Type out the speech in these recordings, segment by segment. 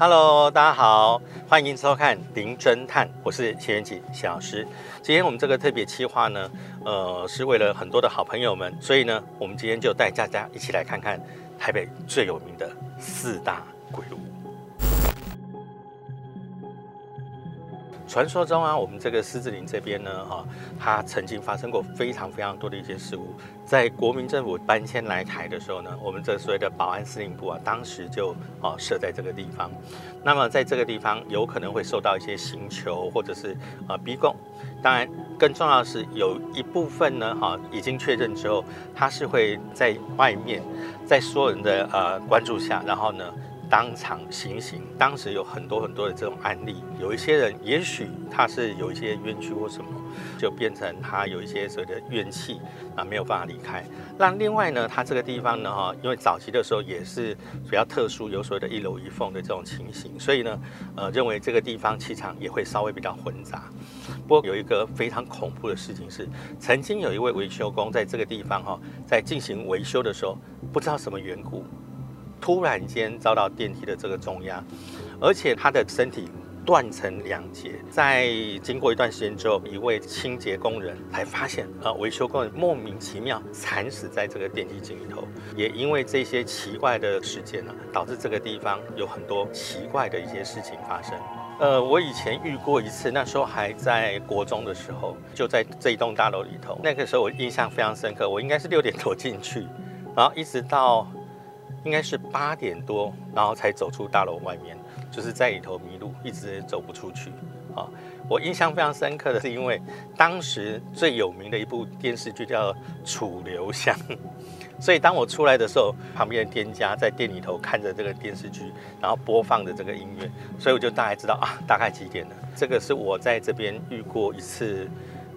Hello，大家好，欢迎收看《林侦探》，我是谢元吉谢老师。今天我们这个特别企划呢，呃，是为了很多的好朋友们，所以呢，我们今天就带大家一起来看看台北最有名的四大鬼屋。传说中啊，我们这个狮子林这边呢，哈，它曾经发生过非常非常多的一些事故。在国民政府搬迁来台的时候呢，我们这所谓的保安司令部啊，当时就啊设在这个地方。那么在这个地方有可能会受到一些刑求或者是啊逼供。当然，更重要的是有一部分呢，哈，已经确认之后，它是会在外面，在所有人的呃关注下，然后呢。当场行刑，当时有很多很多的这种案例，有一些人也许他是有一些冤屈或什么，就变成他有一些所谓的怨气啊，没有办法离开。那另外呢，他这个地方呢，哈，因为早期的时候也是比较特殊，有所谓的一楼一凤的这种情形，所以呢，呃，认为这个地方气场也会稍微比较混杂。不过有一个非常恐怖的事情是，曾经有一位维修工在这个地方哈，在进行维修的时候，不知道什么缘故。突然间遭到电梯的这个重压，而且他的身体断成两截。在经过一段时间之后，一位清洁工人才发现，呃，维修工人莫名其妙惨死在这个电梯井里头。也因为这些奇怪的事件呢，导致这个地方有很多奇怪的一些事情发生。呃，我以前遇过一次，那时候还在国中的时候，就在这一栋大楼里头。那个时候我印象非常深刻，我应该是六点多进去，然后一直到。应该是八点多，然后才走出大楼外面，就是在里头迷路，一直走不出去。啊，我印象非常深刻的是，因为当时最有名的一部电视剧叫《楚留香》，所以当我出来的时候，旁边的店家在店里头看着这个电视剧，然后播放着这个音乐，所以我就大概知道啊，大概几点了。这个是我在这边遇过一次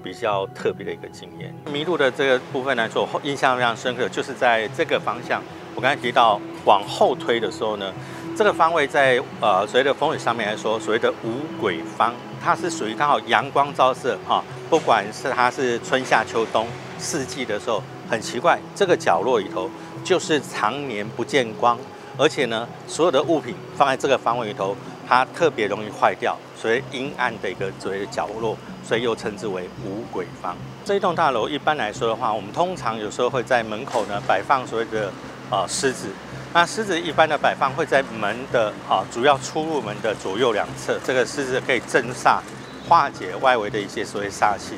比较特别的一个经验。迷路的这个部分来说，印象非常深刻，就是在这个方向。我刚才提到往后推的时候呢，这个方位在呃所谓的风水上面来说，所谓的五鬼方，它是属于刚好阳光照射哈，不管是它是春夏秋冬四季的时候，很奇怪，这个角落里头就是常年不见光，而且呢，所有的物品放在这个方位里头，它特别容易坏掉，所以阴暗的一个所谓的角落，所以又称之为五鬼方。这一栋大楼一般来说的话，我们通常有时候会在门口呢摆放所谓的。啊，狮子，那狮子一般的摆放会在门的啊主要出入门的左右两侧，这个狮子可以镇煞，化解外围的一些所谓煞气。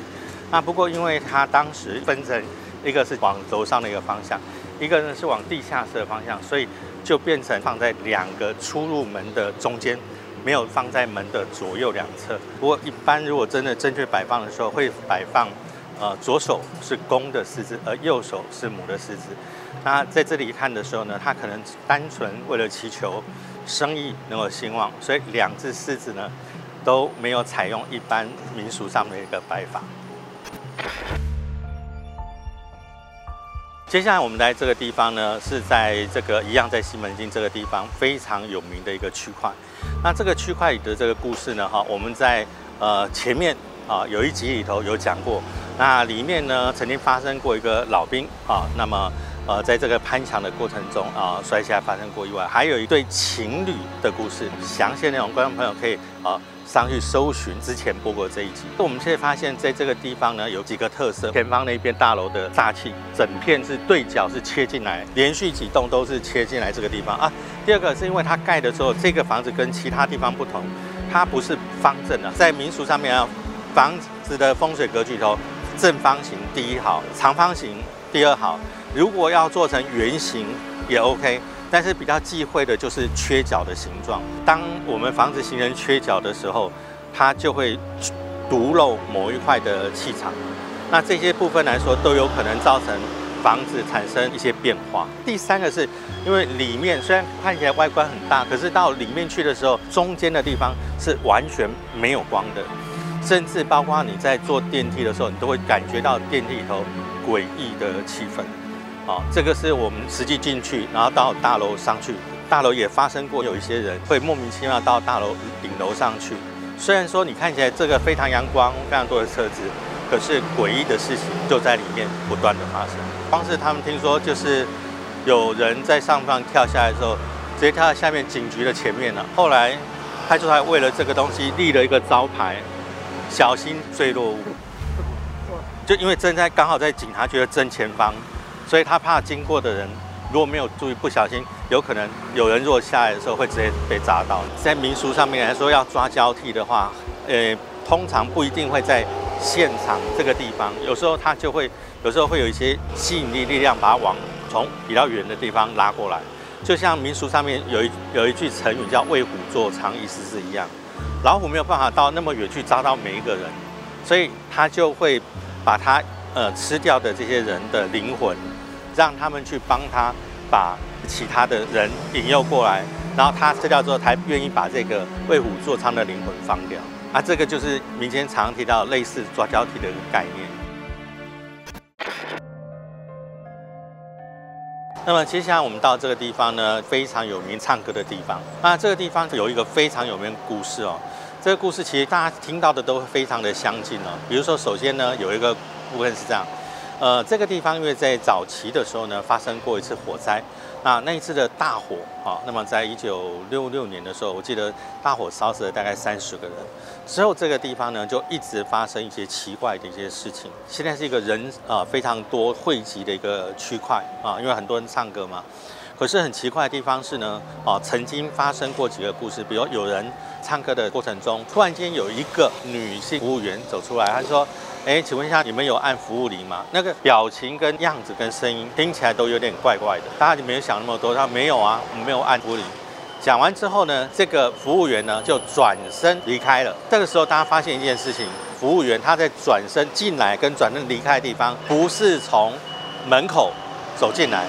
那不过因为它当时分成一个是往楼上的一个方向，一个呢是往地下室的方向，所以就变成放在两个出入门的中间，没有放在门的左右两侧。不过一般如果真的正确摆放的时候，会摆放。呃，左手是公的狮子，而右手是母的狮子。那在这里看的时候呢，他可能单纯为了祈求生意能够兴旺，所以两只狮子呢都没有采用一般民俗上的一个摆法。接下来我们来这个地方呢，是在这个一样在西门町这个地方非常有名的一个区块。那这个区块里的这个故事呢，哈，我们在呃前面啊有一集里头有讲过。那里面呢，曾经发生过一个老兵啊，那么呃，在这个攀墙的过程中啊，摔下来发生过意外。还有一对情侣的故事，详细内容，观众朋友可以啊上去搜寻之前播过这一集。我们现在发现，在这个地方呢，有几个特色：前方那边大楼的煞气，整片是对角是切进来，连续几栋都是切进来这个地方啊。第二个是因为它盖的时候，这个房子跟其他地方不同，它不是方正的，在民俗上面啊，房子的风水格局头。正方形第一好，长方形第二好。如果要做成圆形也 OK，但是比较忌讳的就是缺角的形状。当我们房子形成缺角的时候，它就会独漏某一块的气场。那这些部分来说，都有可能造成房子产生一些变化。第三个是因为里面虽然看起来外观很大，可是到里面去的时候，中间的地方是完全没有光的。甚至包括你在坐电梯的时候，你都会感觉到电梯里头诡异的气氛。啊，这个是我们实际进去，然后到大楼上去，大楼也发生过有一些人会莫名其妙到大楼顶楼上去。虽然说你看起来这个非常阳光，非常多的车子，可是诡异的事情就在里面不断的发生。光是他们听说，就是有人在上方跳下来的时候，直接跳到下面警局的前面了。后来派出所为了这个东西立了一个招牌，小心坠落物。就因为正在刚好在警察局的正前方，所以他怕经过的人如果没有注意，不小心有可能有人如果下来的时候会直接被砸到。在民俗上面来说，要抓交替的话，呃，通常不一定会在现场这个地方，有时候他就会，有时候会有一些吸引力力量把它往从比较远的地方拉过来。就像民俗上面有一有一句成语叫“为虎作伥”，意思是一样，老虎没有办法到那么远去抓到每一个人，所以他就会。把他呃吃掉的这些人的灵魂，让他们去帮他把其他的人引诱过来，然后他吃掉之后，才愿意把这个为虎作伥的灵魂放掉。啊，这个就是民间常提到类似抓交替的概念。那么接下来我们到这个地方呢，非常有名唱歌的地方。那这个地方有一个非常有名的故事哦。这个故事其实大家听到的都非常的相近哦。比如说，首先呢，有一个部分是这样，呃，这个地方因为在早期的时候呢，发生过一次火灾，那那一次的大火啊，那么在一九六六年的时候，我记得大火烧死了大概三十个人。之后这个地方呢，就一直发生一些奇怪的一些事情。现在是一个人啊非常多汇集的一个区块啊，因为很多人唱歌嘛。可是很奇怪的地方是呢，啊，曾经发生过几个故事，比如有人。唱歌的过程中，突然间有一个女性服务员走出来，她说：“哎，请问一下，你们有按服务铃吗？”那个表情跟样子跟声音听起来都有点怪怪的。大家就没有想那么多，他：“没有啊，我们没有按服务铃。”讲完之后呢，这个服务员呢就转身离开了。这个时候，大家发现一件事情：服务员他在转身进来跟转身离开的地方，不是从门口走进来，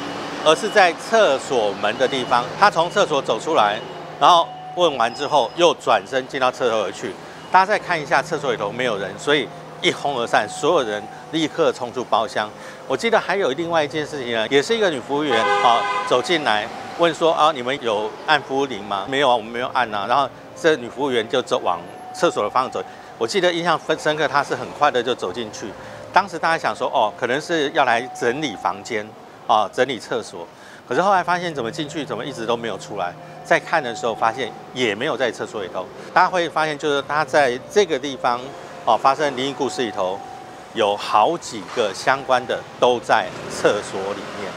而是在厕所门的地方。他从厕所走出来，然后。问完之后，又转身进到厕所而去。大家再看一下厕所里头没有人，所以一哄而散，所有人立刻冲出包厢。我记得还有另外一件事情呢，也是一个女服务员啊走进来问说啊，你们有按服务铃吗？没有啊，我们没有按啊。然后这女服务员就走往厕所的方向走。我记得印象分深刻，她是很快的就走进去。当时大家想说哦，可能是要来整理房间啊，整理厕所。可是后来发现怎么进去，怎么一直都没有出来。在看的时候，发现也没有在厕所里头。大家会发现，就是他在这个地方哦，发生灵异故事里头，有好几个相关的都在厕所里面。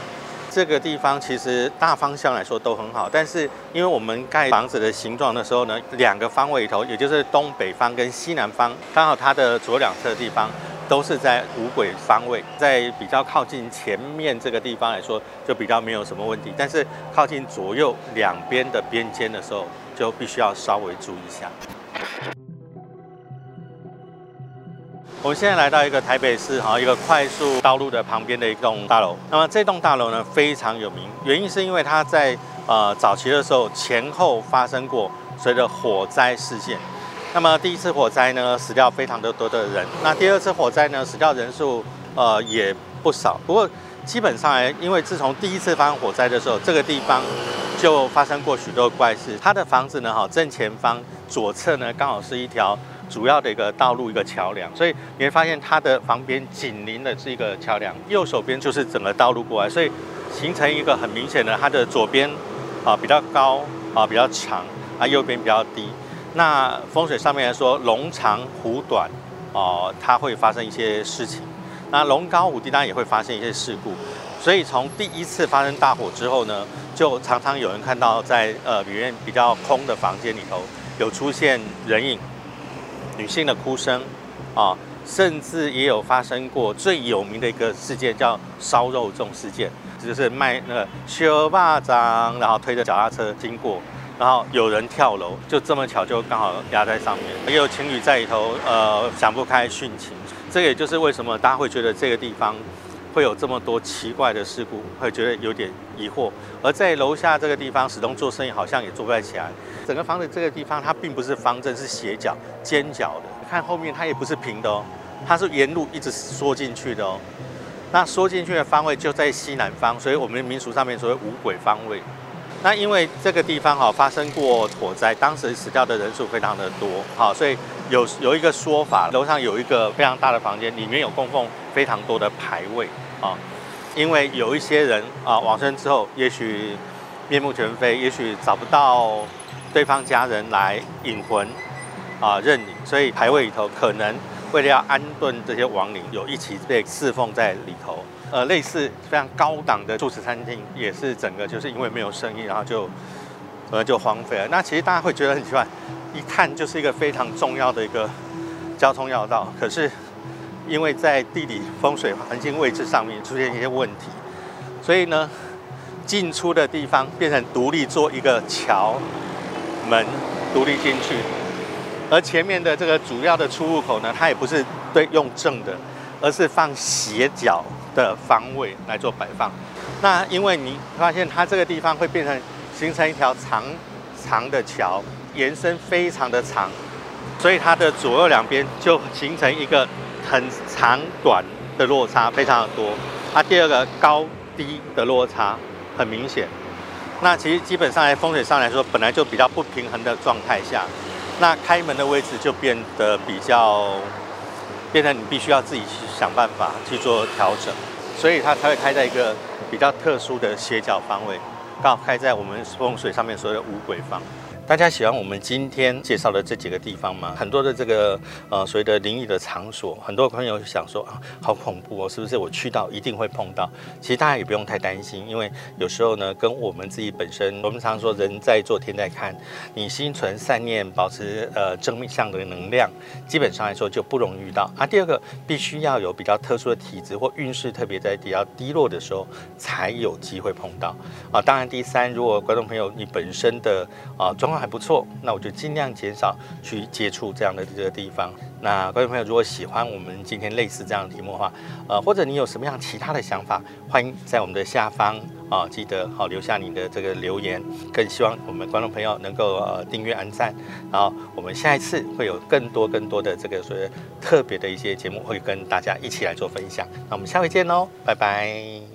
这个地方其实大方向来说都很好，但是因为我们盖房子的形状的时候呢，两个方位里头，也就是东北方跟西南方，刚好它的左两侧的地方。都是在五轨方位，在比较靠近前面这个地方来说，就比较没有什么问题。但是靠近左右两边的边间的时候，就必须要稍微注意一下。我们现在来到一个台北市哈一个快速道路的旁边的一栋大楼。那么这栋大楼呢非常有名，原因是因为它在呃早期的时候前后发生过随着火灾事件。那么第一次火灾呢，死掉非常的多的人。那第二次火灾呢，死掉人数呃也不少。不过基本上来，因为自从第一次发生火灾的时候，这个地方就发生过许多怪事。他的房子呢，哈正前方左侧呢，刚好是一条主要的一个道路一个桥梁，所以你会发现它的旁边紧邻的是一个桥梁，右手边就是整个道路过来，所以形成一个很明显的，它的左边啊比较高啊比较长啊，右边比较低。那风水上面来说，龙长虎短，哦，它会发生一些事情。那龙高虎低当然也会发生一些事故。所以从第一次发生大火之后呢，就常常有人看到在呃里面比较空的房间里头有出现人影、女性的哭声，啊，甚至也有发生过最有名的一个事件叫烧肉粽事件，就是卖那个小巴掌，然后推着脚踏车经过。然后有人跳楼，就这么巧，就刚好压在上面。也有情侣在里头，呃，想不开殉情。这也就是为什么大家会觉得这个地方会有这么多奇怪的事故，会觉得有点疑惑。而在楼下这个地方，始终做生意好像也做不太起来。整个房子这个地方，它并不是方正，是斜角、尖角的。看后面，它也不是平的哦，它是沿路一直缩进去的哦。那缩进去的方位就在西南方，所以我们民俗上面所谓五鬼方位。那因为这个地方哈发生过火灾，当时死掉的人数非常的多，好，所以有有一个说法，楼上有一个非常大的房间，里面有供奉非常多的牌位啊，因为有一些人啊往生之后，也许面目全非，也许找不到对方家人来引魂啊认领，所以牌位里头可能为了要安顿这些亡灵，有一起被侍奉在里头。呃，类似非常高档的住持餐厅，也是整个就是因为没有生意，然后就呃就荒废了。那其实大家会觉得很奇怪，一看就是一个非常重要的一个交通要道，可是因为在地理风水环境位置上面出现一些问题，所以呢。进出的地方变成独立做一个桥门，独立进去，而前面的这个主要的出入口呢，它也不是对用正的，而是放斜角的方位来做摆放。那因为你发现它这个地方会变成形成一条长长的桥，延伸非常的长，所以它的左右两边就形成一个很长短的落差，非常的多。它第二个高低的落差。很明显，那其实基本上在风水上来说，本来就比较不平衡的状态下，那开门的位置就变得比较，变成你必须要自己去想办法去做调整，所以它才会开在一个比较特殊的斜角方位，刚好开在我们风水上面所谓的五鬼方。大家喜欢我们今天介绍的这几个地方吗？很多的这个呃所谓的灵异的场所，很多朋友想说啊，好恐怖哦，是不是我去到一定会碰到？其实大家也不用太担心，因为有时候呢，跟我们自己本身，我们常说人在做天在看，你心存善念，保持呃正面向的能量，基本上来说就不容易遇到。啊，第二个必须要有比较特殊的体质或运势特别在比较低落的时候，才有机会碰到。啊，当然第三，如果观众朋友你本身的啊状还不错，那我就尽量减少去接触这样的这个地方。那观众朋友，如果喜欢我们今天类似这样的题目的话，呃，或者你有什么样其他的想法，欢迎在我们的下方啊，记得好留下你的这个留言。更希望我们观众朋友能够呃订阅、按赞，然后我们下一次会有更多更多的这个所谓特别的一些节目，会跟大家一起来做分享。那我们下回见喽，拜拜。